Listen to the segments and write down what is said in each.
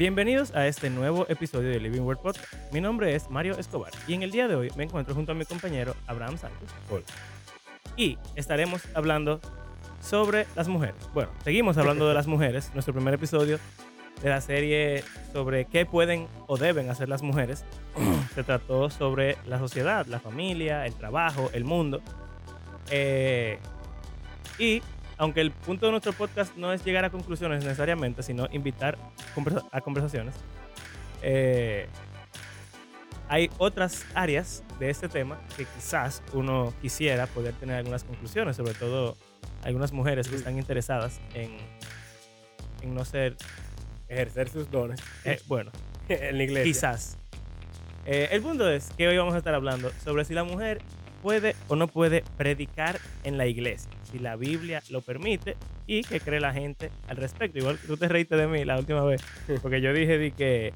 Bienvenidos a este nuevo episodio de Living Word Podcast. Mi nombre es Mario Escobar y en el día de hoy me encuentro junto a mi compañero Abraham Santos. Hola. Y estaremos hablando sobre las mujeres. Bueno, seguimos hablando de las mujeres. Nuestro primer episodio de la serie sobre qué pueden o deben hacer las mujeres se trató sobre la sociedad, la familia, el trabajo, el mundo. Eh, y aunque el punto de nuestro podcast no es llegar a conclusiones necesariamente, sino invitar a conversaciones, eh, hay otras áreas de este tema que quizás uno quisiera poder tener algunas conclusiones, sobre todo algunas mujeres que están interesadas en, en no ser, Ejercer sus dones eh, bueno, en la iglesia. Quizás. Eh, el punto es que hoy vamos a estar hablando sobre si la mujer puede o no puede predicar en la iglesia, si la Biblia lo permite y qué cree la gente al respecto. Igual que tú te reíste de mí la última vez, porque yo dije de que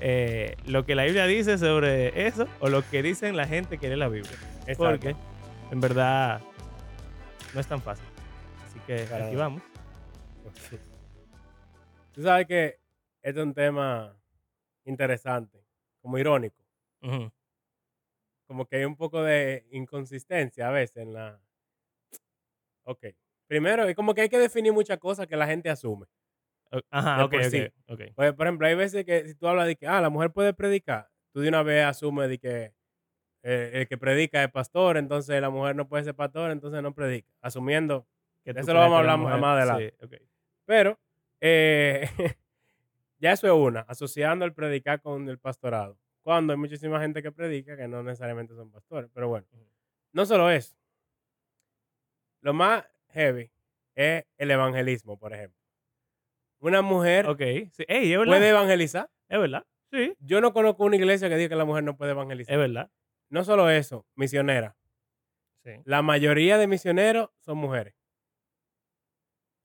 eh, lo que la Biblia dice sobre eso o lo que dicen la gente que lee la Biblia. Exacto. Porque en verdad no es tan fácil. Así que aquí vamos. Tú sabes que este es un tema interesante, como irónico. Como que hay un poco de inconsistencia a veces en la... Ok. Primero, es como que hay que definir muchas cosas que la gente asume. Ajá, ok, sí. ok. Pues, por ejemplo, hay veces que si tú hablas de que, ah, la mujer puede predicar, tú de una vez asumes de que eh, el que predica es pastor, entonces la mujer no puede ser pastor, entonces no predica. Asumiendo Que Eso lo vamos a hablar más- más adelante. Sí, ok. Pero eh, ya eso es una, asociando el predicar con el pastorado. Cuando hay muchísima gente que predica que no necesariamente son pastores. Pero bueno, no solo eso. Lo más heavy es el evangelismo, por ejemplo. Una mujer Ok, sí. Ey, es verdad. puede evangelizar. Es verdad. Sí, Yo no conozco una iglesia que diga que la mujer no puede evangelizar. es verdad. No solo eso, misionera. Sí. La mayoría de misioneros son mujeres.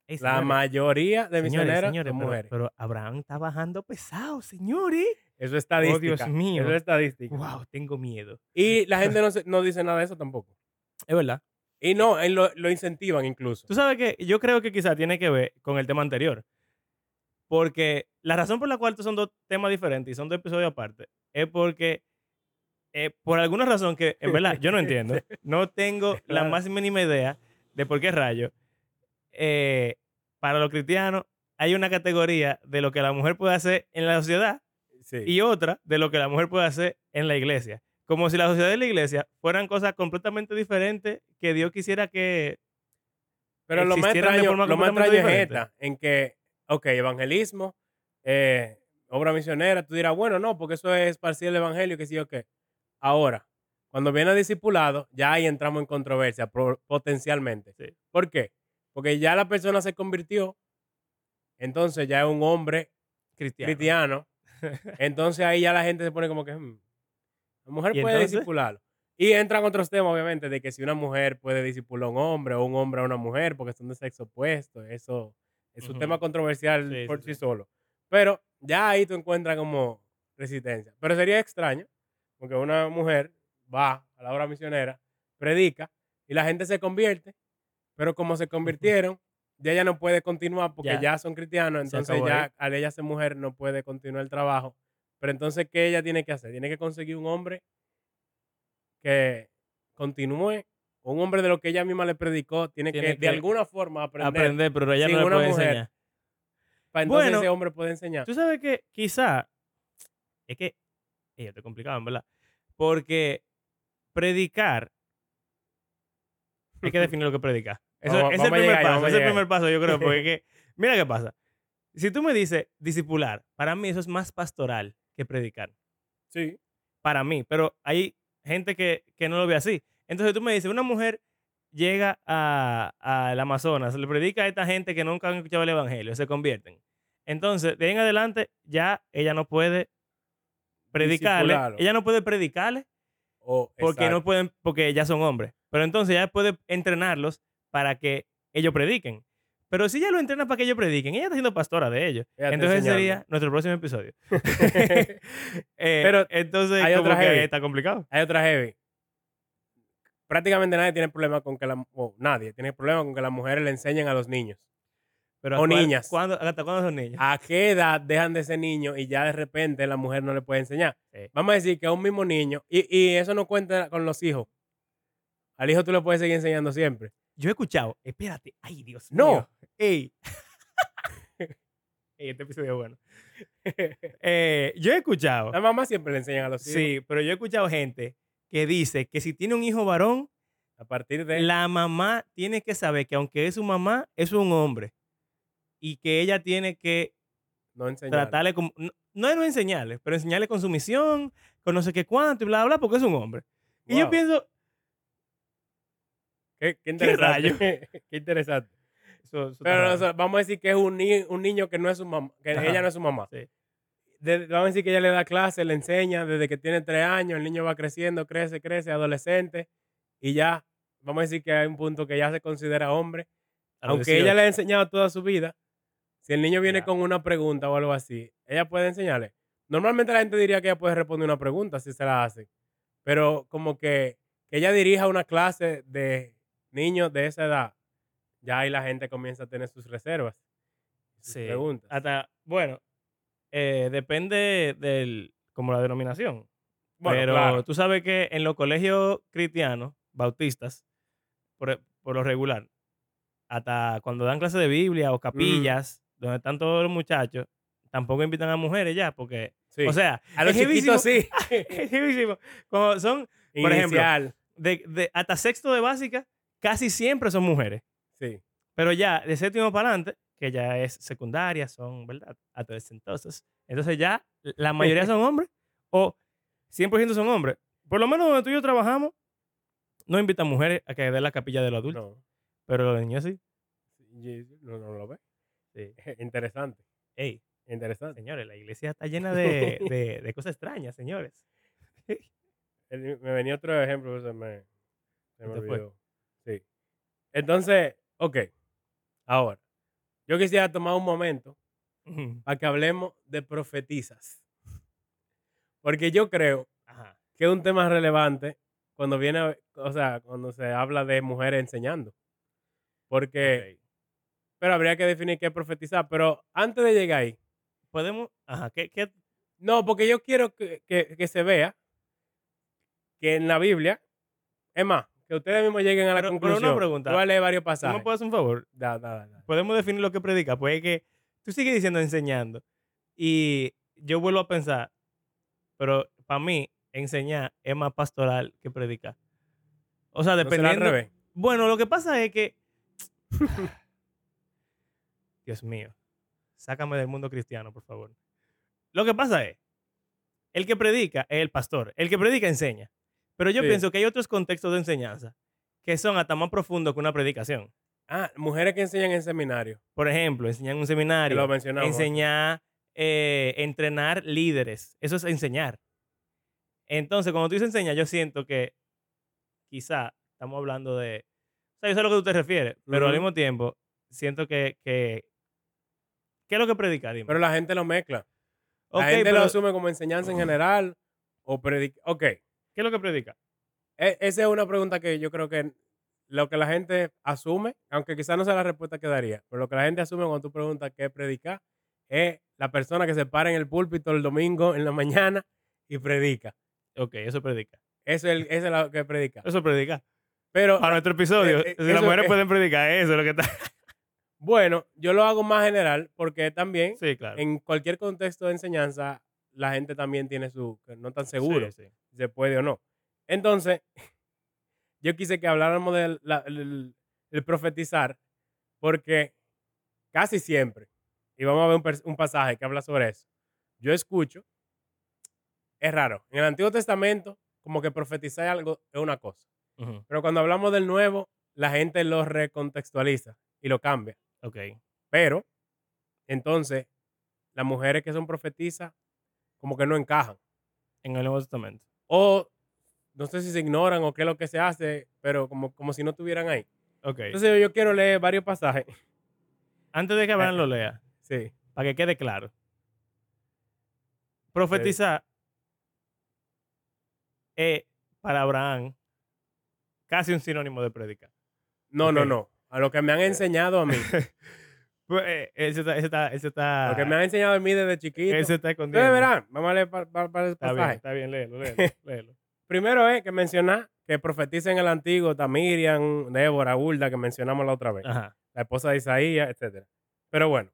Ey, La mayoría de señores, señores, son mujeres. pero Abraham está bajando pesado, señores. Eso es estadística. Oh, Dios mío. Eso es estadística. Wow, tengo miedo. Y la gente no, no dice nada de eso tampoco. Es verdad. Y no, él lo, lo incentivan incluso. Tú sabes que yo creo que quizá tiene que ver con el tema anterior. Porque la razón por la cual estos son dos temas diferentes y son dos episodios aparte es porque eh, por alguna razón que en verdad yo no entiendo, no tengo la más mínima idea de por qué rayo eh, para los cristianos hay una categoría de lo que la mujer puede hacer en la sociedad Sí. y otra de lo que la mujer puede hacer en la iglesia. Como si la sociedad y la iglesia fueran cosas completamente diferentes que Dios quisiera que... Pero lo más extraño, lo más extraño es esta, en que, ok, evangelismo, eh, obra misionera, tú dirás, bueno, no, porque eso es esparcir el evangelio, que sí o qué. Ahora, cuando viene a discipulado, ya ahí entramos en controversia, pro- potencialmente. Sí. ¿Por qué? Porque ya la persona se convirtió, entonces ya es un hombre Cristiano. cristiano. Entonces ahí ya la gente se pone como que, "Hmm, la mujer ¿Y puede entonces? disipularlo. Y entran otros temas, obviamente, de que si una mujer puede disipular a un hombre o un hombre a una mujer porque son de sexo opuesto. Eso es un tema controversial Sí, por sí, solo. Pero ya ahí tú encuentras como resistencia. Pero sería extraño porque una mujer va a la obra misionera, predica y la gente se convierte, pero como se convirtieron, ya ella no puede continuar porque Ya. ya, son cristianos, entonces ahí. ya al ella ser mujer no puede continuar el trabajo. Pero entonces, ¿qué ella tiene que hacer? Tiene que conseguir un hombre que continúe, un hombre de lo que ella misma le predicó, tiene, Tiene que, que de alguna forma aprender, Aprender, pero ella no le puede mujer. enseñar. para entonces Bueno, ese hombre puede enseñar. Tú sabes que quizá es que ella te complicado, en verdad. Porque predicar hay que definir lo que predicar. Eso, Vamos- es el vamos llegar paso. Es el primer paso, yo creo. Porque que- mira qué pasa. Si tú me dices discipular, para mí eso es más pastoral que predicar. Sí. Para mí. Pero hay gente que, que no lo ve así. Entonces tú me dices, una mujer llega a- al Amazonas, le predica a esta gente que nunca han escuchado el Evangelio, se convierten. Entonces, de ahí en adelante, ya ella no puede predicarle. Ella no puede predicarle O- porque no pueden, porque ya son hombres. Pero entonces ya puede entrenarlos para que ellos prediquen. Pero si ella lo entrena para que ellos prediquen, ella está siendo pastora de ellos. Ella Entonces sería nuestro próximo episodio. Eh, Pero entonces hay como otra que heavy. está complicado. Hay otra heavy. Prácticamente nadie tiene problema con que la o nadie tiene problema con que las mujeres le enseñen a los niños. Pero O ¿a cuál- niñas. ¿cuándo- ¿Hasta cuándo son niñas? ¿A qué edad dejan de ser niños y ya de repente la mujer no le puede enseñar? Sí. Vamos a decir que a un mismo niño, y, y eso no cuenta con los hijos. Al hijo tú le puedes seguir enseñando siempre. Yo he escuchado, espérate, ay Dios No. mío. Ey. Ey, este episodio es bueno. Eh, yo he escuchado, La mamá siempre le enseñan a los hijos. sí, pero yo he escuchado gente que dice que si tiene un hijo varón, A partir de... la mamá tiene que saber que aunque es su mamá, es un hombre. Y que ella tiene que no tratarle como. No, no es no enseñarle, pero enseñarle con sumisión, con no sé qué cuánto y bla, bla, porque es un hombre. Y yo pienso. Qué, qué interesante. qué interesante. Eso, eso está Pero raro. o sea, vamos a decir que es un, ni- un niño que no es su mamá, que Ajá. ella no es su mamá. Sí. De- vamos a decir que ella le da clase, le enseña desde que tiene tres años, el niño va creciendo, crece, crece, adolescente, y ya, vamos a decir que hay un punto que ya se considera hombre, aunque ella 18. le ha enseñado toda su vida, si el niño viene Ya. con una pregunta o algo así, ella puede enseñarle. Normalmente la gente diría que ella puede responder una pregunta si se la hace, pero como que, que ella dirija una clase de niños de esa edad, ya ahí la gente comienza a tener sus reservas, sus Sí. preguntas. Hasta, bueno, eh, depende del, como la denominación. Bueno, pero claro. tú sabes que en los colegios cristianos, bautistas, por, e, por lo regular, hasta cuando dan clases de Biblia o capillas, donde están todos los muchachos, tampoco invitan a mujeres ya, porque, Sí. o sea, a los chiquitos sí. es. Como son, Por ejemplo, de, de- hasta sexto de básica, casi siempre son mujeres. Sí. Pero ya de séptimo para adelante, que ya es secundaria, son, ¿verdad? Adolescentosos. Entonces ya la mayoría son hombres o 100% son hombres. Por lo menos donde tú y yo trabajamos, no invitan mujeres a que den la capilla de los adultos. No. Pero los niños sí. No, no lo ve. Sí. Interesante. Ey, Interesante. señores, la iglesia está llena de, de- de cosas extrañas, señores. Me venía otro ejemplo, se me, se me olvidó. Entonces, ok. Ahora, yo quisiera tomar un momento para que hablemos de profetizas. Porque yo creo Ajá. que es un tema relevante cuando viene, a- o sea, cuando se habla de mujeres enseñando. Porque, pero habría que definir qué es profetizar. Pero antes de llegar ahí, Podemos, ajá, ¿qué, qué? No, porque yo quiero que, que- que se vea que en la Biblia, es más, que ustedes mismos lleguen a la Pero- pero una conclusión. pregunta. Voy a leer varios ¿Tú pasajes. me puedes hacer un favor? Da, da, da. podemos definir lo que predica. Pues es que tú sigues diciendo enseñando. Y yo vuelvo a pensar, pero para mí, enseñar es más pastoral que predicar. O sea, ¿No será al dependiendo. revés? Bueno, lo que pasa es que. Dios mío. Sácame del mundo cristiano, por favor. Lo que pasa es. El que predica es el pastor. El que predica enseña. Pero yo Sí. pienso que hay otros contextos de enseñanza que son hasta más profundos que una predicación. Ah, mujeres que enseñan en seminario. Por ejemplo, enseñar en un seminario. lo mencionamos. enseñar, eh, entrenar líderes. Eso es enseñar. Entonces, cuando tú dices enseñar, yo siento que quizá estamos hablando de... O sea, yo sé a lo que tú te refieres, pero al mismo tiempo siento que... que ¿Qué es lo que predica? Dime. Pero la gente lo mezcla. La gente pero lo asume como enseñanza en general o predica. Ok. ¿Qué es lo que predica? E- esa es una pregunta que yo creo que lo que la gente asume, aunque quizás no sea la respuesta que daría, pero lo que la gente asume cuando tú preguntas qué es predicar, es la persona que se para en el púlpito el domingo en la mañana y predica. Ok, eso predica. Eso es, el- eso es lo que predica. Eso predica. Pero Para nuestro episodio, eh, si eso- las mujeres eh. pueden predicar, eso es lo que está... bueno, yo lo hago más general porque también Sí, claro. en cualquier contexto de enseñanza la gente también tiene su, que no tan seguro Sí, sí. si se puede o no. Entonces, yo quise que habláramos del la- el- profetizar porque casi siempre, y vamos a ver un, pasaje que habla sobre eso, yo escucho, es raro, en el Antiguo Testamento como que profetizar algo es una cosa, pero cuando hablamos del Nuevo, la gente lo recontextualiza y lo cambia. Ok. Pero, entonces, las mujeres que son profetizas como que no encajan. En el Nuevo Testamento. O no sé si se ignoran o qué es lo que se hace, pero como, como si no estuvieran ahí. Ok. Entonces yo, yo quiero leer varios pasajes. Antes de que Abraham lo lea, Sí. para que quede claro. Profetizar es para Abraham casi un sinónimo de predicar. No, no, no. A lo que me han enseñado a mí. Pues, eh, ese está, ese está, ese está, Lo que me han enseñado a mí desde chiquito. ese está escondido. Ustedes verán. Vamos a leer para, para, el Está bien, está bien, léelo, léelo, léelo. Primero es que mencionar que profetiza en el antiguo está Miriam, Débora, Hulda, que mencionamos la otra vez. Ajá. La esposa de Isaías, etcétera. Pero bueno,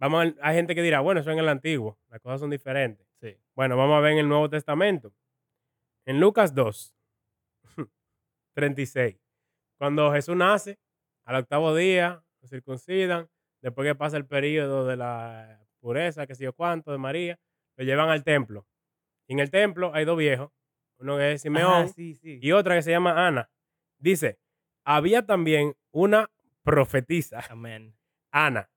vamos a- hay gente que dirá, bueno, eso en el antiguo. Las cosas son diferentes. Sí. Bueno, vamos a ver en el Nuevo Testamento. En Lucas 2, 36. Cuando Jesús nace, al octavo día, lo circuncidan. Después que pasa el periodo de la pureza, que sé yo cuánto, de María, lo llevan al templo. Y en el templo hay dos viejos. Uno que es Simeón sí, sí. y otra que se llama Ana. Dice, había también una profetisa, Amén. Ana,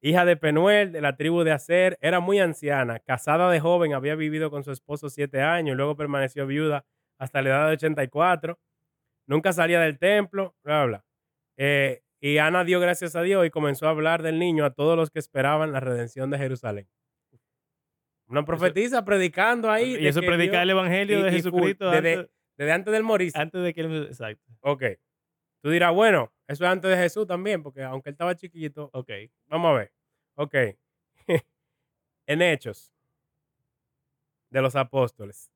hija de Penuel, de la tribu de Aser, era muy anciana, casada de joven, había vivido con su esposo siete años, luego permaneció viuda hasta la edad de 84, nunca salía del templo, bla, bla. bla. Eh, y Ana dio gracias a Dios y comenzó a hablar del niño a todos los que esperaban la redención de Jerusalén. Una profetisa predicando ahí. y eso que predica Dios- el evangelio y- de Jesucristo desde- antes, desde antes del morirse. antes de que él... Exacto. Ok. Tú dirás, bueno, eso es antes de Jesús también, porque aunque él estaba chiquito, Ok. vamos a ver. Ok. en Hechos de los Apóstoles,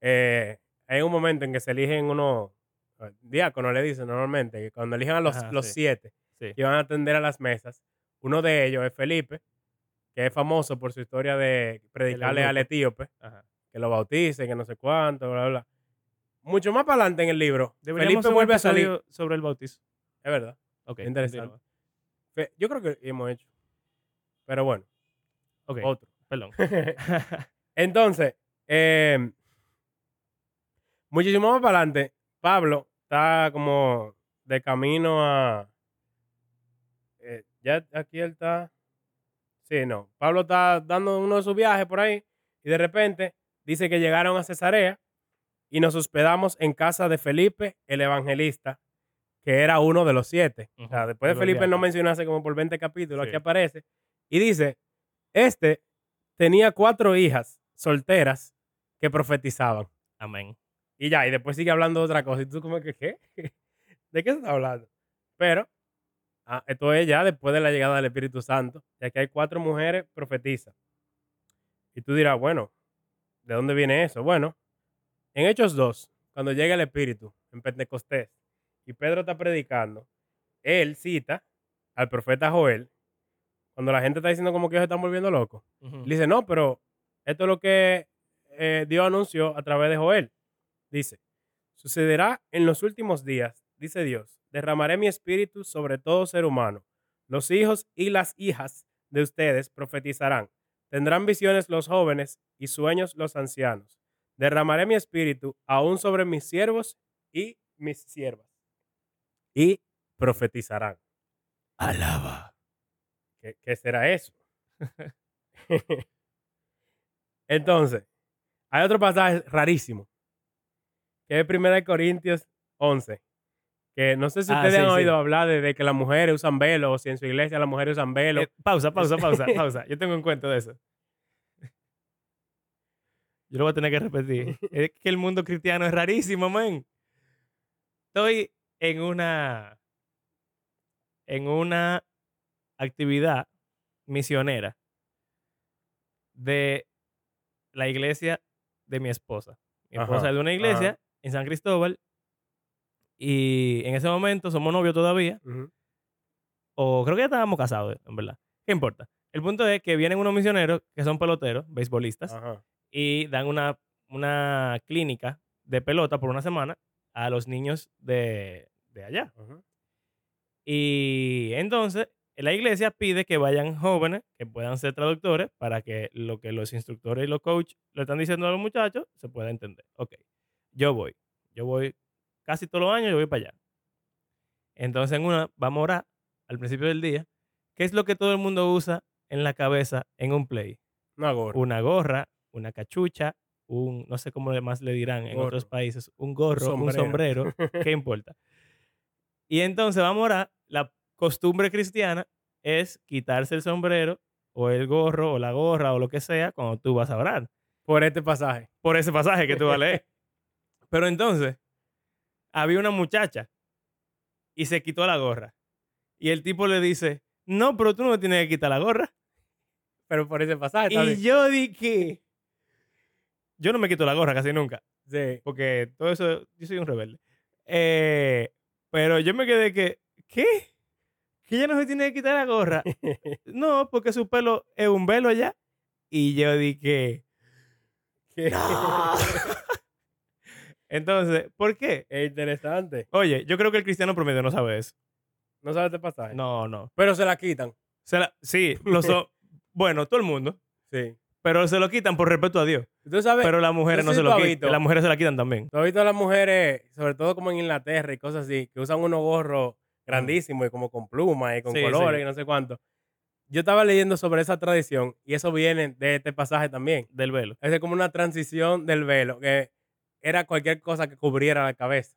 eh, hay un momento en que se eligen unos eh, diáconos, le dicen normalmente, que cuando eligen a los, Ajá, los sí. siete Sí. que van a atender a las mesas, uno de ellos es Felipe, que es famoso por su historia de predicarle al etíope, Ajá. que lo bautice, que no sé cuánto, bla, bla. Mucho más para adelante en el libro, Deberíamos Felipe vuelve a salir. sobre el bautizo. Es verdad. Ok. Interesante. Yo creo que hemos hecho. Pero bueno, Ok, otro. perdón. Entonces, eh, muchísimo más para adelante, Pablo está como de camino a. eh, ya aquí él está. Sí, no. Pablo está dando uno de sus viajes por ahí y de repente dice que llegaron a Cesarea y nos hospedamos en casa de Felipe, el evangelista, que era uno de los siete. O sea, Ujú, después de Felipe no diáconos. mencionase como por 20 capítulos, Sí. aquí aparece. Y dice, este tenía cuatro hijas solteras que profetizaban. Amén. Y ya, y después sigue hablando de otra cosa. Y tú como que, ¿qué? ¿De qué se está hablando? Pero, ah, esto es ya después de la llegada del Espíritu Santo, ya que hay cuatro mujeres profetizas. Y tú dirás, bueno, ¿de dónde viene eso? Bueno, en Hechos 2, cuando llega el Espíritu, en Pentecostés, y Pedro está predicando, él cita al profeta Joel, cuando la gente está diciendo como que ellos se están volviendo locos. Él dice, no, pero esto es lo que eh, Dios anunció a través de Joel. Dice, sucederá en los últimos días, dice Dios, derramaré mi espíritu sobre todo ser humano. Los hijos y las hijas de ustedes profetizarán. Tendrán visiones los jóvenes y sueños los ancianos. Derramaré mi espíritu aún sobre mis siervos y mis siervas. Y profetizarán. Alaba. ¿Qué, qué será eso? Entonces, hay otro pasaje rarísimo, que es 1 Corintios 11, que no sé si Ah, ustedes sí, han sí. oído hablar de, de que las mujeres usan velo, o si en su iglesia las mujeres usan velo. Eh, pausa, pausa, pausa, pausa. Yo tengo un cuento de eso. Yo lo voy a tener que repetir. Es que el mundo cristiano es rarísimo, man. Estoy en una en una actividad misionera de la iglesia de mi esposa. Mi Ajá, esposa es de una iglesia ajá. En San Cristóbal y en ese momento somos novios todavía o creo que ya estábamos casados, en verdad. ¿Qué importa? El punto es que vienen unos misioneros que son peloteros, beisbolistas, Ajá. y dan una, una clínica de pelota por una semana a los niños de, de allá. Ajá. Y entonces la iglesia pide que vayan jóvenes que puedan ser traductores para que lo que los instructores y los coaches le están diciendo a los muchachos se pueda entender. Ok, yo voy. Yo voy casi todos los años, yo voy para allá. Entonces en una vamos a orar al principio del día. ¿Qué es lo que todo el mundo usa en la cabeza en un play? Una gorra. Una gorra, una cachucha, un, no sé cómo más le dirán en otros países, un gorro, un Sombrero. sombrero, ¿qué importa? Y entonces vamos a orar. La costumbre cristiana es quitarse el sombrero o el gorro o la gorra o lo que sea cuando tú vas a orar. Por este pasaje. Por ese pasaje que tú vas a leer. Pero entonces, había una muchacha y se quitó la gorra. Y el tipo le dice, no, pero tú no me tienes que quitar la gorra. Pero por ese pasaje Y yo dije, yo no me quito la gorra casi nunca, Sí. porque todo eso, yo soy un rebelde. Eh, pero yo me quedé que, ¿qué? Que ella no se tiene que quitar la gorra. No, porque su pelo es un velo ya. Y yo dije, Que- "No". Entonces, ¿por qué? es interesante. Oye, yo creo que el cristiano promedio no sabe eso. No sabes este pasaje. No, no. Pero se la quitan. Se la- sí, lo so- bueno, todo el mundo. Sí. Pero se lo quitan por respeto a Dios. Tú sabes, Pero las mujeres no se lo quitan. Las mujeres se la quitan también. tú has visto a las mujeres, sobre todo como en Inglaterra y cosas así, que usan unos gorros grandísimos y como con plumas y con Sí, colores sí. y no sé cuánto. Yo estaba leyendo sobre esa tradición y eso viene de este pasaje también. Del velo. Es como una transición del velo, que era cualquier cosa que cubriera la cabeza.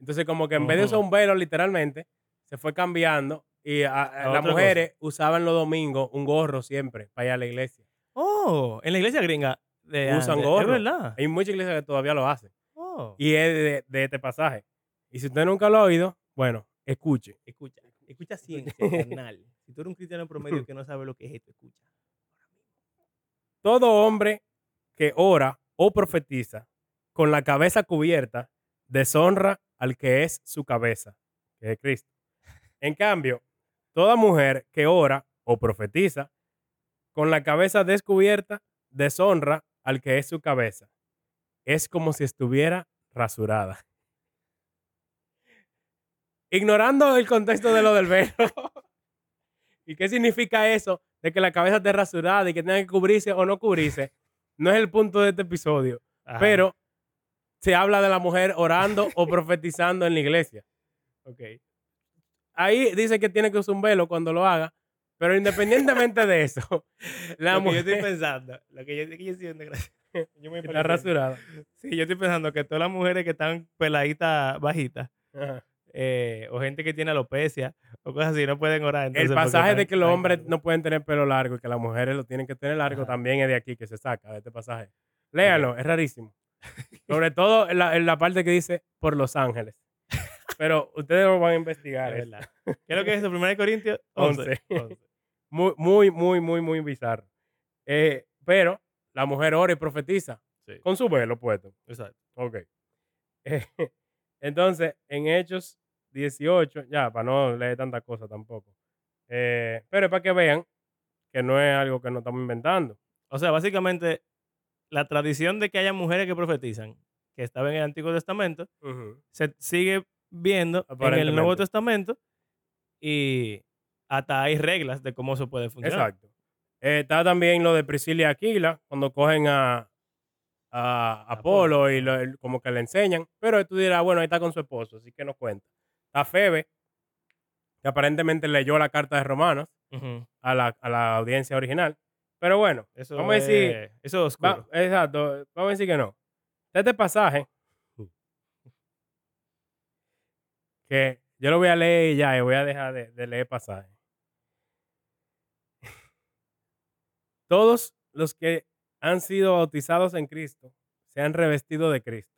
Entonces, como que en vez de usar un velo, literalmente, se fue cambiando y a- a- A las mujeres usaban los domingos un gorro siempre para ir a la iglesia. Oh, en la iglesia gringa. De, Usan de- gorro. Es verdad. Hay muchas iglesias que todavía lo hacen. Oh. Y es de, de este pasaje. Y si usted nunca lo ha oído, bueno, escuche. Escucha, escucha ciencia, carnal. Si tú eres un cristiano promedio que no sabe lo que es esto, escucha. Todo hombre que ora o profetiza con la cabeza cubierta deshonra al que es su cabeza, que es Cristo. En cambio, toda mujer que ora o profetiza con la cabeza descubierta deshonra al que es su cabeza. Es como si estuviera rasurada. Ignorando el contexto de lo del velo. ¿Y qué significa eso de que la cabeza esté rasurada y que tenga que cubrirse o no cubrirse? No es el punto de este episodio. Ajá. Pero se habla de la mujer orando o profetizando en la iglesia. Ok. Ahí dice que tiene que usar un velo cuando lo haga. Pero independientemente de eso, la lo que yo estoy mujer pensando, lo que yo, que yo estoy. Yo me está rasurada. Sí, yo estoy pensando que todas las mujeres que están peladitas, bajitas, eh, o gente que tiene alopecia, o cosas así, no pueden orar. El entonces, porque pasaje de que los hombres no pueden tener pelo largo y que las mujeres lo tienen que tener largo Ajá. también es de aquí que se saca, de este pasaje. Léalo, es rarísimo. Sobre todo en la, en la parte que dice por los ángeles. Pero ustedes lo van a investigar. Es verdad. ¿Qué es lo que es eso? 1 Corintios 11. Once. 11. Muy, muy, muy, muy, muy bizarro. Eh, pero la mujer ora y profetiza Sí, con su velo puesto. exacto. Ok. Eh, entonces, en Hechos 18, ya, para no leer tanta cosa tampoco. Eh, pero es para que vean que no es algo que no estamos inventando. O sea, básicamente, la tradición de que haya mujeres que profetizan, que estaba en el Antiguo Testamento, se sigue viendo en el Nuevo. Testamento y hasta hay reglas de cómo eso puede funcionar. Exacto. Eh, está también lo de Priscila y Aquila, cuando cogen a, a Apolo y lo- como que le enseñan. Pero tú dirás, bueno, ahí está con su esposo, así que no cuenta. Está Febe, que aparentemente leyó la carta de Romanos a la, a la audiencia original. Pero bueno, Eso Vamos a decir- es- eso es va- exacto, vamos a decir que no. Este pasaje, que yo lo voy a leer y ya, y voy a dejar de, de leer pasaje. Todos los que han sido bautizados en Cristo se han revestido de Cristo.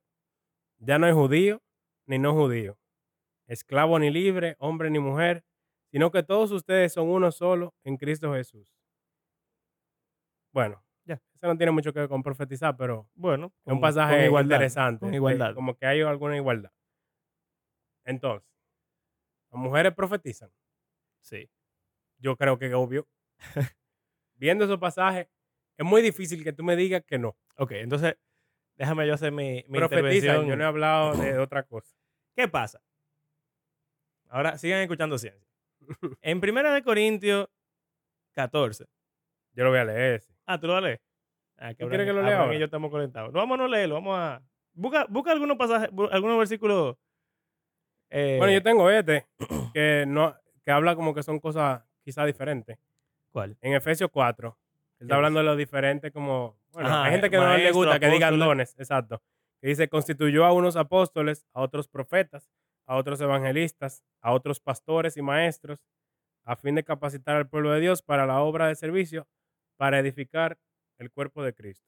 Ya no hay judío ni no judío, esclavo ni libre, hombre ni mujer, sino que todos ustedes son uno solo en Cristo Jesús. Bueno, Ya. eso no tiene mucho que ver con profetizar, pero Bueno, es con- un con pasaje igualdad, interesante. Con igualdad. Como que hay alguna igualdad. Entonces, las mujeres profetizan. Sí. Yo creo que es obvio. Viendo esos pasajes, es muy difícil que tú me digas que no. Ok, entonces, déjame yo hacer mi, mi Profetizan, intervención. yo no he hablado de otra cosa. ¿Qué pasa? Ahora sigan escuchando ciencia. En Primera de Corintios 14. Yo lo voy a leer ese. Ah, ¿tú lo leer? Ah, ¿Tú quieres que lo lea ahora? y yo estamos conectados. No, vamos a no leerlo, vamos a... Busca, busca algunos pasajes, algunos versículos... eh, Bueno, yo tengo este, que, no, que habla como que son cosas quizás diferentes. ¿Cuál? En Efesios 4, él ¿Qué está hablando de lo diferente como... Bueno, Ajá, hay gente eh, que no le gusta que digan dones, exacto. Que dice, constituyó a unos apóstoles, a otros profetas, a otros evangelistas, a otros pastores y maestros, a fin de capacitar al pueblo de Dios para la obra de servicio, para edificar el cuerpo de Cristo.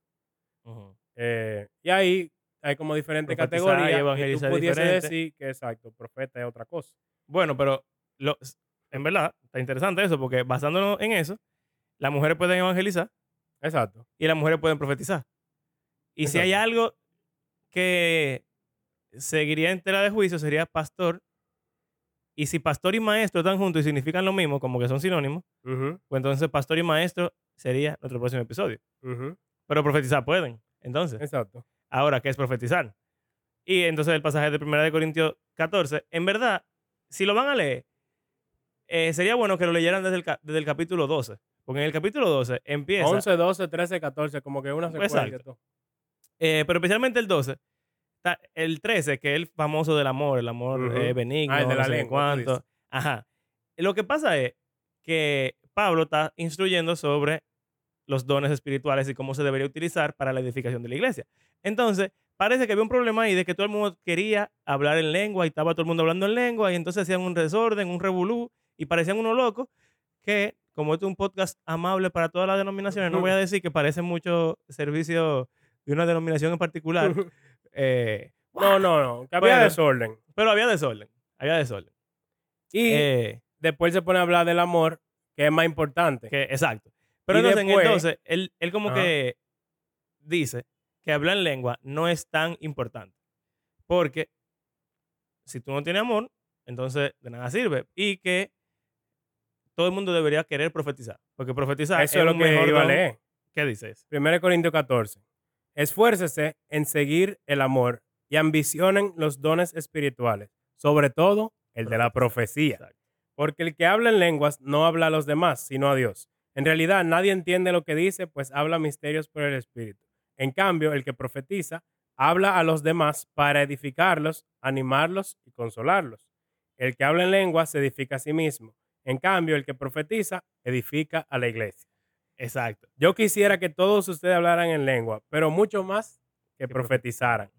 Eh, y ahí hay como diferentes Profetizar y categorías. Y tú evangelizar pudiese diferente. decir que, exacto, profeta es otra cosa. Bueno, pero lo- en verdad, está interesante eso, porque basándonos en eso, las mujeres pueden evangelizar Exacto. y las mujeres pueden profetizar. Y si hay algo que seguiría en tela de juicio, sería pastor. Y si pastor y maestro están juntos y significan lo mismo, como que son sinónimos, pues entonces pastor y maestro sería nuestro próximo episodio. Pero profetizar pueden. Entonces, Exacto. ahora, ¿qué es profetizar? Y entonces el pasaje de 1 de Corintios 14, en verdad, si lo van a leer, eh, sería bueno que lo leyeran desde el, desde el capítulo 12. Porque en el capítulo 12 empieza... 11, 12, 13, 14, como que una secuencia. Eh, pero especialmente el 12. Está el 13, que es el famoso del amor, el amor eh, benigno, Ah, el de no sé lengua, cuánto. Ajá. Lo que pasa es que Pablo está instruyendo sobre los dones espirituales y cómo se debería utilizar para la edificación de la iglesia. Entonces, parece que había un problema ahí de que todo el mundo quería hablar en lengua y estaba todo el mundo hablando en lengua y entonces hacían un desorden, un revolú y parecían unos locos que, como este es un podcast amable para todas las denominaciones, no voy a decir que parece mucho servicio de una denominación en particular, eh, no, no, no. Que había Bueno. desorden. pero había desorden, había desorden. Y Eh, después se pone a hablar del amor, que es más importante. que, exacto. Pero entonces, en después- el 12, él, él como que dice que hablar en lengua no es tan importante. Porque si tú no tienes amor, entonces de nada sirve. Y que todo el mundo debería querer profetizar. Porque profetizar Eso es lo que mejor iba a leer. ¿Qué dices? 1 Corintios 14. Esfuércese en seguir el amor y ambicionen los dones espirituales, sobre todo el de la profecía. Exacto. Porque el que habla en lenguas no habla a los demás, sino a Dios. En realidad nadie entiende lo que dice, pues habla misterios por el Espíritu. En cambio, el que profetiza habla a los demás para edificarlos, animarlos y consolarlos. El que habla en lenguas se edifica a sí mismo. En cambio, el que profetiza edifica a la iglesia. Exacto. Yo quisiera que todos ustedes hablaran en lengua, pero mucho más que Que profetizaran.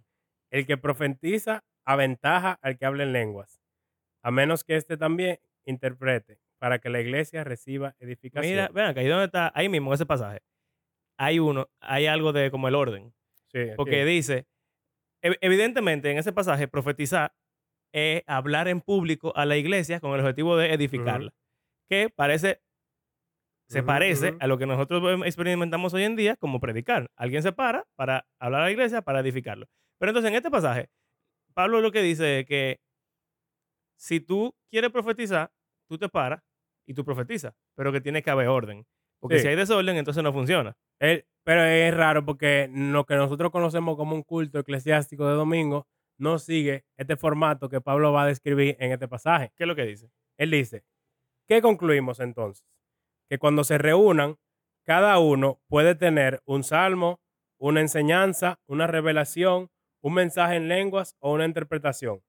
El que profetiza aventaja al que habla en lenguas, a menos que éste también interprete, para que la iglesia reciba edificación. Mira, ven acá, ahí donde está, ahí mismo ese pasaje, hay uno, hay algo de como el orden. Sí, Porque dice, ev- evidentemente en ese pasaje, profetizar es hablar en público a la iglesia con el objetivo de edificarla. Que parece, se parece a lo que nosotros experimentamos hoy en día como predicar. Alguien se para para hablar a la iglesia para edificarlo. Pero entonces en este pasaje, Pablo lo que dice es que si tú quieres profetizar, tú te paras y tú profetizas, pero que tiene que haber orden. Porque Sí. si hay desorden, entonces no funciona. Él- pero es raro porque lo que nosotros conocemos como un culto eclesiástico de domingo no sigue este formato que Pablo va a describir en este pasaje. ¿Qué es lo que dice? Él dice, ¿qué concluimos entonces? Que cuando se reúnan, cada uno puede tener un salmo, una enseñanza, una revelación, un mensaje en lenguas o una interpretación.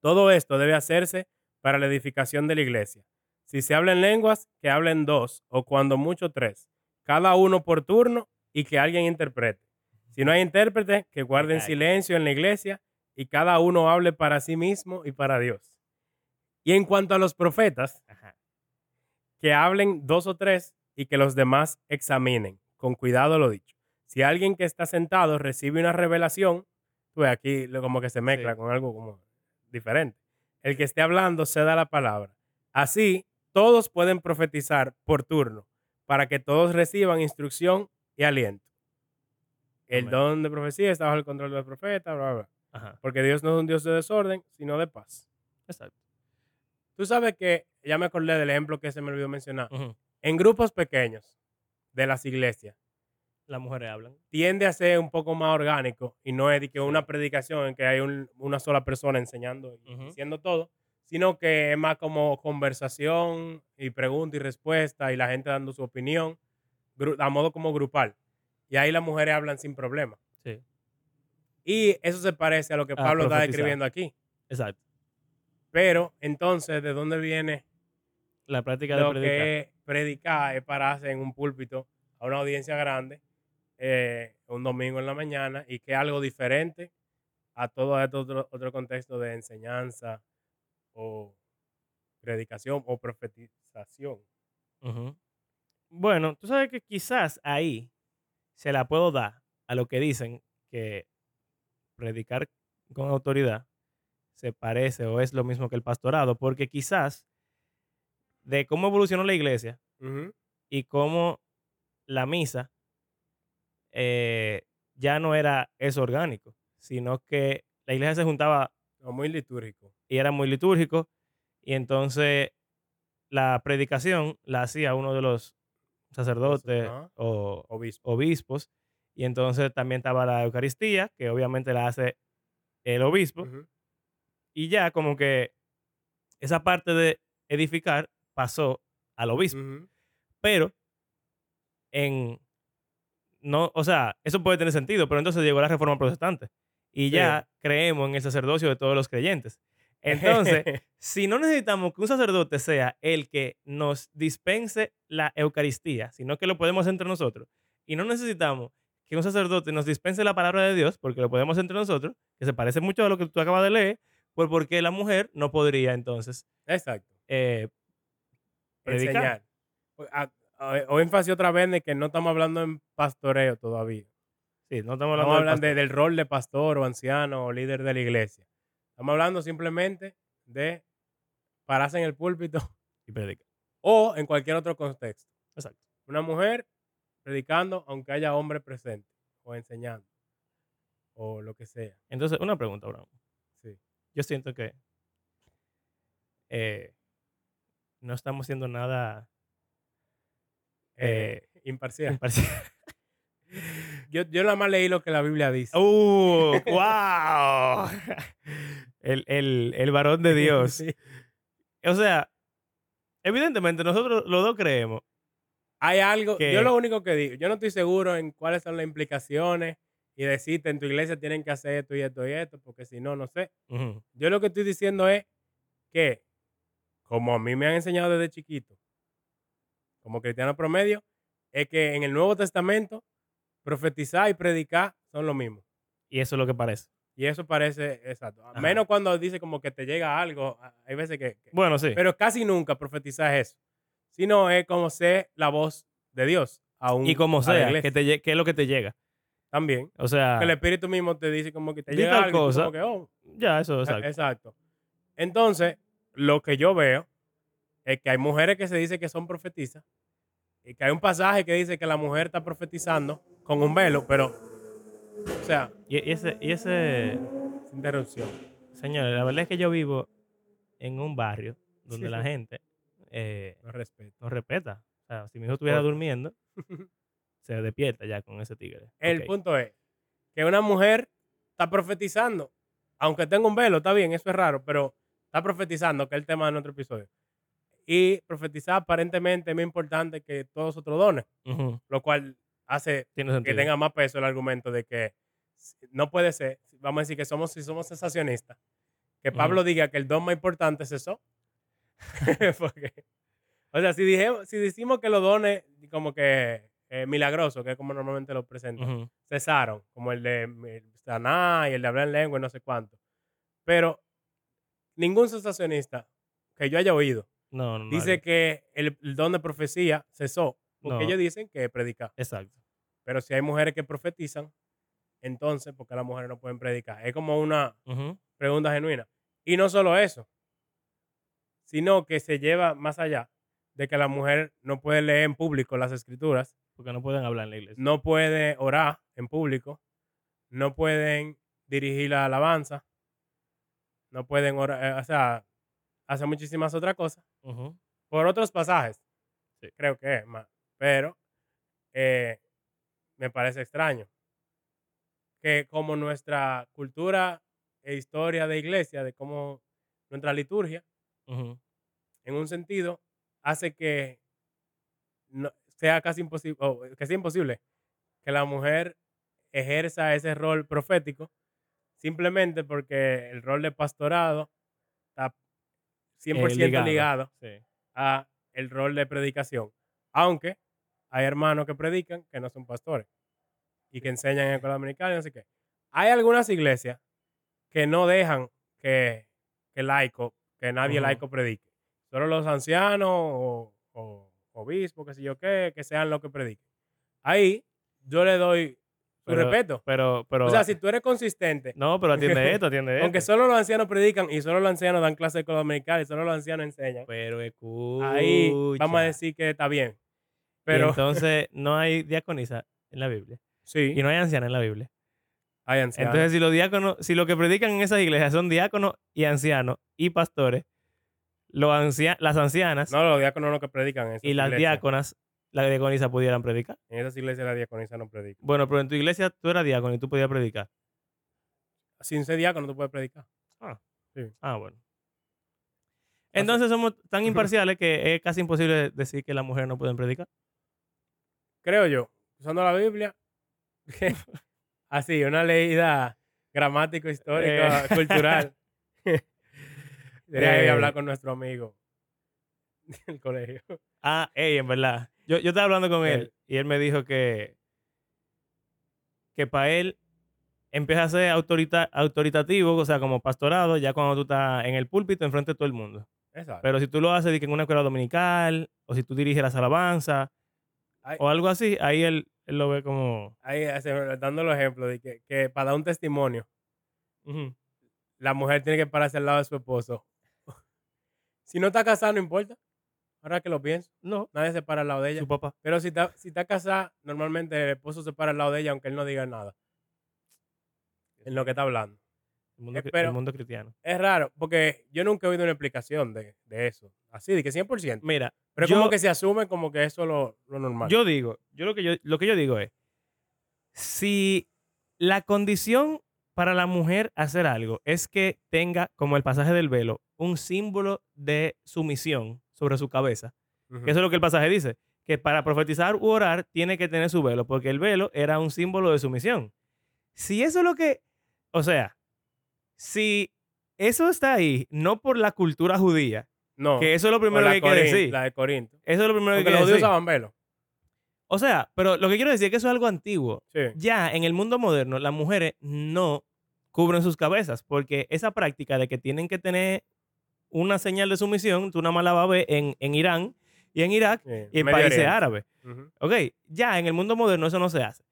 Todo esto debe hacerse para la edificación de la iglesia. Si se habla en lenguas, que hablen dos o cuando mucho tres, cada uno por turno y que alguien interprete. Si no hay intérprete, que guarden silencio en la iglesia y cada uno hable para sí mismo y para Dios. Y en cuanto a los profetas, Ajá. que hablen dos o tres y que los demás examinen. Con cuidado lo dicho. Si alguien que está sentado recibe una revelación, pues aquí como que se mezcla Sí. con algo como diferente. El que esté hablando se da la palabra. Así, todos pueden profetizar por turno para que todos reciban instrucción y aliento. El Amén. don de profecía está bajo el control del profeta, bla, bla. Ajá. porque Dios no es un Dios de desorden, sino de paz. Exacto. Tú sabes que, ya me acordé del ejemplo que se me olvidó mencionar. En grupos pequeños de las iglesias, Las mujeres hablan. tiende a ser un poco más orgánico y no es de que una predicación en que hay un- una sola persona enseñando y diciendo todo, sino que es más como conversación y pregunta y respuesta y la gente dando su opinión a modo como grupal. Y ahí las mujeres hablan sin problema. Sí. Y eso se parece a lo que Pablo está describiendo aquí. Exacto. Pero entonces, ¿de dónde viene La práctica de lo predicar. que predicar es pararse en un púlpito a una audiencia grande eh, un domingo en la mañana y que es algo diferente a todo este otro, otro contexto de enseñanza o predicación o profetización. Bueno, tú sabes que quizás ahí se la puedo dar a lo que dicen que predicar con autoridad se parece o es lo mismo que el pastorado, porque quizás de cómo evolucionó la iglesia y cómo la misa eh, ya no era eso orgánico, sino que la iglesia se juntaba No, muy litúrgico. y era muy litúrgico y entonces la predicación la hacía uno de los sacerdotes o Obispo. obispos y entonces también estaba la Eucaristía, que obviamente la hace el obispo, y ya como que esa parte de edificar pasó al obispo, pero en no, o sea, eso puede tener sentido, pero entonces llegó la Reforma Protestante y Sí. ya creemos en el sacerdocio de todos los creyentes. Entonces, si no necesitamos que un sacerdote sea el que nos dispense la Eucaristía, sino que lo podemos hacer entre nosotros, y no necesitamos que un sacerdote nos dispense la palabra de Dios, porque lo podemos entre nosotros, que se parece mucho a lo que tú acabas de leer, pues porque la mujer no podría entonces Exacto. eh, predicar. Enseñar. O, a- o- o énfasis otra vez de que no estamos hablando en pastoreo todavía. Sí, no estamos hablando del de- rol de pastor o anciano o líder de la iglesia. Estamos hablando simplemente de pararse en el púlpito y predicar. o en cualquier otro contexto. Exacto. Una mujer predicando aunque haya hombre presente o enseñando o lo que sea. Entonces, una pregunta, Abraham. Sí. Yo siento que eh, no estamos haciendo nada Eh, imparcial. imparcial. Yo, yo nada más leí lo que la Biblia dice. ¡Uh! ¡Wow! El, el, el varón de Dios. Sí. O sea, evidentemente nosotros los dos creemos. Hay algo, que- yo lo único que digo, yo no estoy seguro en cuáles son las implicaciones y decirte en tu iglesia tienen que hacer esto y esto y esto, porque si no, no sé. Yo lo que estoy diciendo es que, como a mí me han enseñado desde chiquito, como cristiano promedio, es que en el Nuevo Testamento profetizar y predicar son lo mismo. Y eso es lo que parece. Y eso parece exacto. Ajá. menos cuando dice como que te llega algo, hay veces que... que- Bueno, sí. pero casi nunca profetizar es eso. Sino es como ser la voz de Dios. A un, y como sea, que, te, que es lo que te llega. También. O sea, Que el Espíritu mismo te dice como que te llega tal algo. cosa. como que, oh, ya, eso, Eh, exacto. Exacto. Entonces, lo que yo veo es que hay mujeres que se dice que son profetizas y que hay un pasaje que dice que la mujer está profetizando con un velo, pero, o sea, Y, ese, y ese, interrupción. señores, la verdad es que yo vivo en un barrio donde Sí, la gente eh, No respeto. nos respeta. O sea, si mi hijo estuviera durmiendo, se despierta ya con ese tigre. El punto es que una mujer está profetizando, aunque tenga un velo, está bien, eso es raro, pero está profetizando, que es el tema de nuestro episodio. Y profetizar aparentemente es más importante que todos los otros dones, lo cual hace Tiene que tenga más peso el argumento de que no puede ser, vamos a decir que somos, si somos sensacionistas, que. Pablo diga que el don más importante es eso. Porque, o sea, si, dijemos, si decimos que los dones como que eh, milagrosos, que es como normalmente los presentan, cesaron, como el de sanar y el de hablar en lengua y no sé cuánto. Pero ningún sensacionista que yo haya oído No, no, dice que el, el don de profecía cesó, porque No. ellos dicen que predicar. Exacto. Pero si hay mujeres que profetizan, entonces, ¿por qué las mujeres no pueden predicar? Es como una pregunta genuina. Y no solo eso, sino que se lleva más allá de que la mujer no puede leer en público las escrituras, Porque no pueden hablar en la iglesia. no puede orar en público, no pueden dirigir la alabanza, no pueden orar, eh, o sea, hace muchísimas otras cosas por otros pasajes. Sí. Creo que es más. Pero eh, me parece extraño que como nuestra cultura e historia de iglesia, de cómo nuestra liturgia, en un sentido, hace que no, sea casi imposible, que sea imposible que la mujer ejerza ese rol profético simplemente porque el rol de pastorado está 100% ligado. ligado Sí. a el rol de predicación. Aunque hay hermanos que predican que no son pastores y que enseñan en la escuela dominicana y no sé qué. Hay algunas iglesias que no dejan que, que laico, que nadie laico predique. Solo los ancianos o, o obispos, qué sé yo qué, que sean los que prediquen. Ahí yo le doy Pero- respeto. Pero, pero. O sea, si tú eres consistente, No, pero atiende esto, atiende esto. aunque solo los ancianos predican y solo los ancianos dan clases de escuela dominical y solo los ancianos enseñan, Pero escucha. ahí vamos a decir que está bien. Y entonces no hay diaconisa en la Biblia. sí, Y no hay anciana en la Biblia. hay ancianos. Entonces, si los diáconos, si lo que predican en esas iglesias son diáconos y ancianos y pastores, los ancia- las ancianas no, los diáconos no que predican en esas y las iglesias. diáconas, la diaconisa pudieran predicar. En esas iglesias la diaconisa no predica. Bueno, pero en tu iglesia tú eras diácono y tú podías predicar. Sin ser diácono tú puedes predicar. Ah, bueno. Entonces somos tan imparciales que es casi imposible decir que las mujeres no pueden predicar. Creo yo, usando la Biblia, así, una leída gramático, histórica, Eh. cultural. Debería ir Eh. a hablar con nuestro amigo del colegio. Ah, ey, en verdad. Yo, yo estaba hablando con él Él. y él me dijo que, que para él empieza a ser autorita- autoritativo, o sea, como pastorado, ya cuando tú estás en el púlpito enfrente de todo el mundo. Exacto. Pero si tú lo haces en una escuela dominical, o si tú diriges las alabanzas, Ay. o algo así, ahí él, él lo ve como... Ahí hace- dando los ejemplos de que, que para dar un testimonio, la mujer tiene que pararse al lado de su esposo. si no está casada, no importa. Ahora que lo pienso, No, nadie se para al lado de ella. su papá. Pero si está, si está casada, normalmente el esposo se para al lado de ella, aunque él no diga nada. En lo que está hablando. El mundo, Eh, pero- el mundo cristiano. Es raro, porque yo nunca he oído una explicación de, de eso. Así, de que 100%. Mira, Pero yo- como que se asume como que eso es lo, lo normal. Yo digo, yo lo que yo, lo que yo digo es, si la condición para la mujer hacer algo es que tenga, como el pasaje del velo, un símbolo de sumisión sobre su cabeza, que eso es lo que el pasaje dice, que para profetizar u orar tiene que tener su velo, porque el velo era un símbolo de sumisión. Si eso es lo que, o sea, si eso está ahí, no por la cultura judía, no. que eso es lo primero que hay que decir. La de Corinto. Eso es lo primero que hay que los judíos decir. usaban velo. O sea, pero lo que quiero decir es que eso es algo antiguo. Sí. Ya en el mundo moderno, las mujeres no cubren sus cabezas porque esa práctica de que tienen que tener una señal de sumisión, tú nada más la vas a ver en, en Irán y en Irak sí. y en Medio países Oriente. árabes. Ok, ya en el mundo moderno eso no se hace.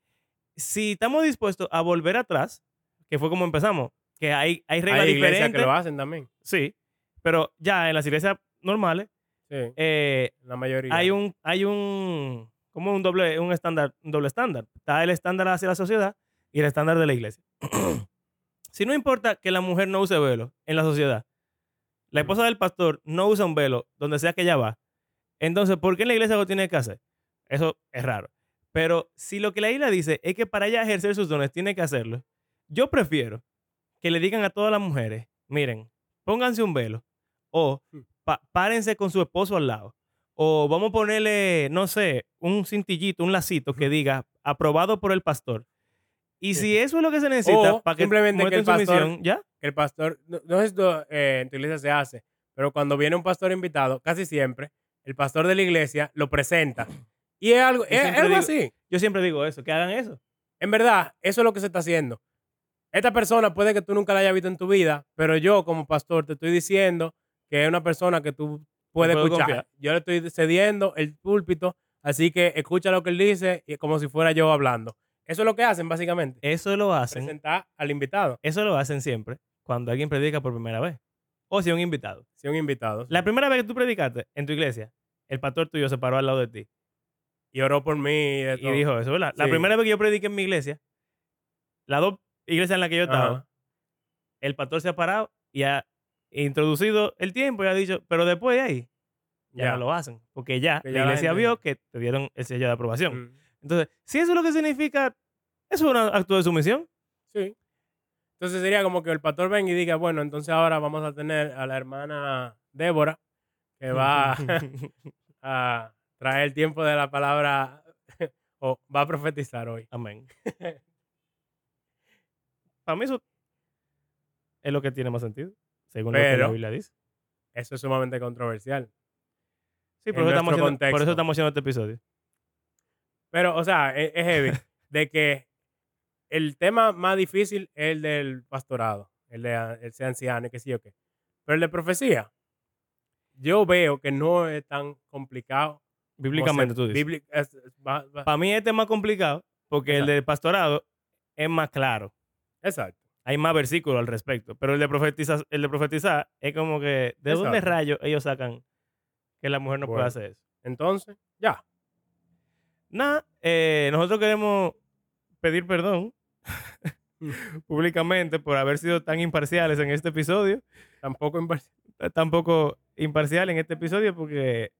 Si estamos dispuestos a volver atrás, que fue como empezamos, que hay, hay reglas Hay iglesias diferentes, que lo hacen también. sí, pero ya en las iglesias normales Sí. eh, La mayoría. hay un, hay un, como un doble, un estándar, un doble estándar. Está el estándar hacia la sociedad y el estándar de la iglesia. si no importa que la mujer no use velo en la sociedad, la esposa del pastor no usa un velo donde sea que ella va, entonces, ¿por qué en la iglesia lo tiene que hacer? Eso es raro. Pero si lo que la isla dice es que para ella ejercer sus dones tiene que hacerlo, yo prefiero que le digan a todas las mujeres, miren, pónganse un velo o pa- párense con su esposo al lado. O vamos a ponerle, no sé, un cintillito, un lacito que diga aprobado por el pastor. Y Sí. si eso es lo que se necesita O para que simplemente que el pastor- sumisión, ya. que el pastor, no, si esto, eh, en tu iglesia se hace, pero cuando viene un pastor invitado, casi siempre, el pastor de la iglesia lo presenta. Y es algo, es, algo digo- así. Yo siempre digo eso, que hagan eso. En verdad, eso es lo que se está haciendo. Esta persona puede que tú nunca la hayas visto en tu vida, pero yo como pastor te estoy diciendo que es una persona que tú puedes escuchar. confiar. Yo le estoy cediendo el púlpito, así que escucha lo que él dice y como si fuera yo hablando. Eso es lo que hacen básicamente. Eso lo hacen, Presentar al invitado, eso lo hacen siempre cuando alguien predica por primera vez. O si es un invitado. si un invitado. La primera vez que tú predicaste en tu iglesia, el pastor tuyo se paró al lado de ti Y oró por mí y, dijo eso, ¿verdad? La primera vez que yo prediqué en mi iglesia, las dos iglesias en las que yo estaba, Ajá. el pastor se ha parado y ha introducido el tiempo y ha dicho, pero después de ahí, ya, Ya. no lo hacen, porque ya la ya la iglesia vio que te dieron el sello de aprobación. Mm. Entonces, si eso es lo que significa, eso es un acto de sumisión. Sí. Entonces sería como que el pastor venga y diga, bueno, entonces ahora vamos a tener a la hermana Débora, que va a traer el tiempo de la palabra o va a profetizar hoy. Amén. Para mí eso es lo que tiene más sentido, según lo que la Pero- Biblia dice. Eso es sumamente controversial. Sí, por eso, estamos haciendo, por eso estamos haciendo este episodio. Pero, o sea, es, es heavy de que el tema más difícil es el del pastorado, el de el ser anciano y qué sé yo qué. Pero el de profecía, yo veo que no es tan complicado. Bíblicamente tú dices. Para mí este es más complicado porque el del pastorado es más claro. Exacto. Hay más versículos al respecto. Pero el de profetizar, el de profetizar es como que, ¿de dónde Exacto. rayos ellos sacan que la mujer no Bueno. puede hacer eso? Entonces, ya. Nada, eh, nosotros queremos pedir perdón públicamente por haber sido tan imparciales en este episodio. Tampoco eh, tampoco imparcial en este episodio porque,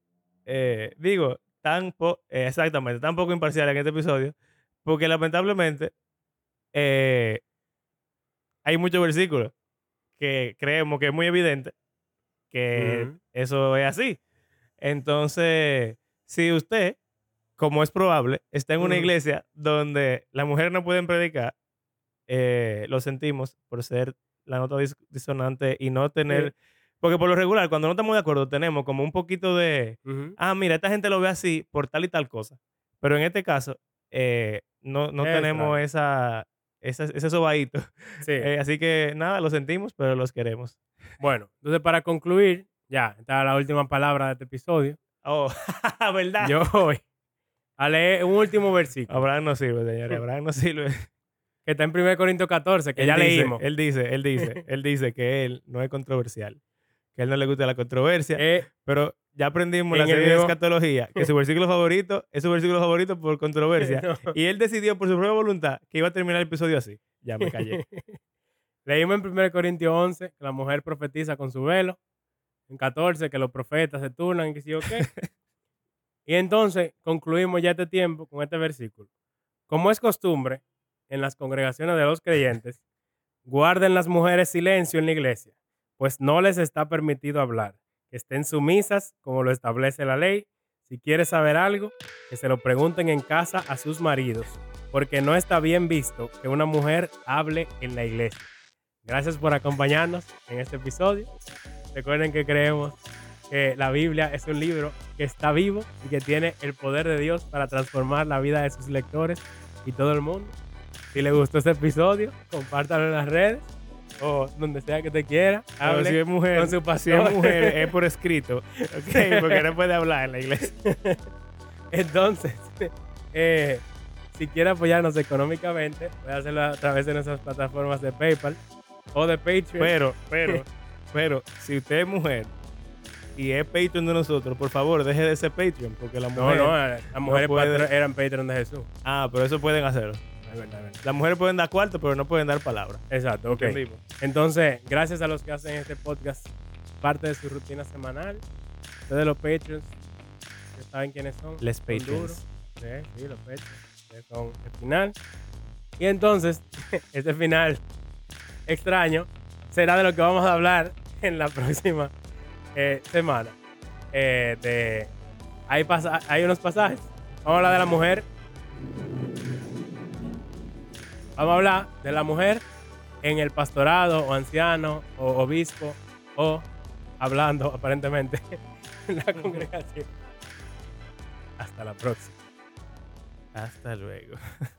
eh, digo, tan po- eh, exactamente, tan poco imparcial en este episodio porque lamentablemente eh, hay muchos versículos que creemos que es muy evidente que eso es así. Entonces, si usted, como es probable, está en una iglesia donde las mujeres no pueden predicar, eh, lo sentimos por ser la nota dis- disonante y no tener... Porque por lo regular, cuando no estamos de acuerdo, tenemos como un poquito de... Ah, mira, esta gente lo ve así por tal y tal cosa. Pero en este caso, eh, no, no Es tenemos esa, esa, ese sobadito. Sí. Eh, así que nada, lo sentimos, pero los queremos. Bueno, entonces para concluir, ya, esta es la última palabra de este episodio. Oh, ¿verdad? Yo voy a leer un último versículo Abraham no sirve, señores. Abraham no sirve. que está en 1 Corintios 14, que Él ya dice- leímos. Él dice, él dice, él dice que él no es controversial. Que a él no le gusta la controversia. Eh, pero ya aprendimos en la serie de escatología que su versículo favorito es su versículo favorito por controversia. no. Y él decidió por su propia voluntad que iba a terminar el episodio así. Ya me callé. Leímos en 1 Corintios 11 que la mujer profetiza con su velo. En 14 que los profetas se turnan y que sí o qué. y entonces concluimos ya este tiempo con este versículo. Como es costumbre en las congregaciones de los creyentes, guarden las mujeres silencio en la iglesia, pues no les está permitido hablar. Estén sumisas como lo establece la ley. Si quieres saber algo, que se lo pregunten en casa a sus maridos, porque no está bien visto que una mujer hable en la iglesia. Gracias por acompañarnos en este episodio. Recuerden que creemos que la Biblia es un libro que está vivo y que tiene el poder de Dios para transformar la vida de sus lectores y todo el mundo. Si les gustó este episodio, compártalo en las redes o donde sea que te quiera. Hable si es mujer, con su si pastor. es mujer, es por escrito. Porque no puede hablar en la iglesia. Entonces, eh, si quiere apoyarnos económicamente, puede hacerlo a través de nuestras plataformas de PayPal o de Patreon. Pero, pero, pero, si usted es mujer y es Patreon de nosotros, por favor, deje de ser Patreon. Porque no, no, las mujeres patro- eran Patreon de Jesús. Ah, pero eso pueden hacerlo. Es verdad, es verdad. Las mujeres pueden dar cuarto, pero no pueden dar palabra. Exacto, ok. ¿Entendimos? Entonces, gracias a los que hacen este podcast parte de su rutina semanal. Ustedes los Patreons, que saben quiénes son. Les Patreons. Sí, sí, los Patreons. que son el final. Y entonces, este final extraño será de lo que vamos a hablar en la próxima eh, semana. Eh, de, hay, pasa- hay unos pasajes. Vamos a hablar de la mujer. Vamos a hablar de la mujer en el pastorado o anciano o obispo o hablando aparentemente en la congregación. Hasta la próxima. Hasta luego.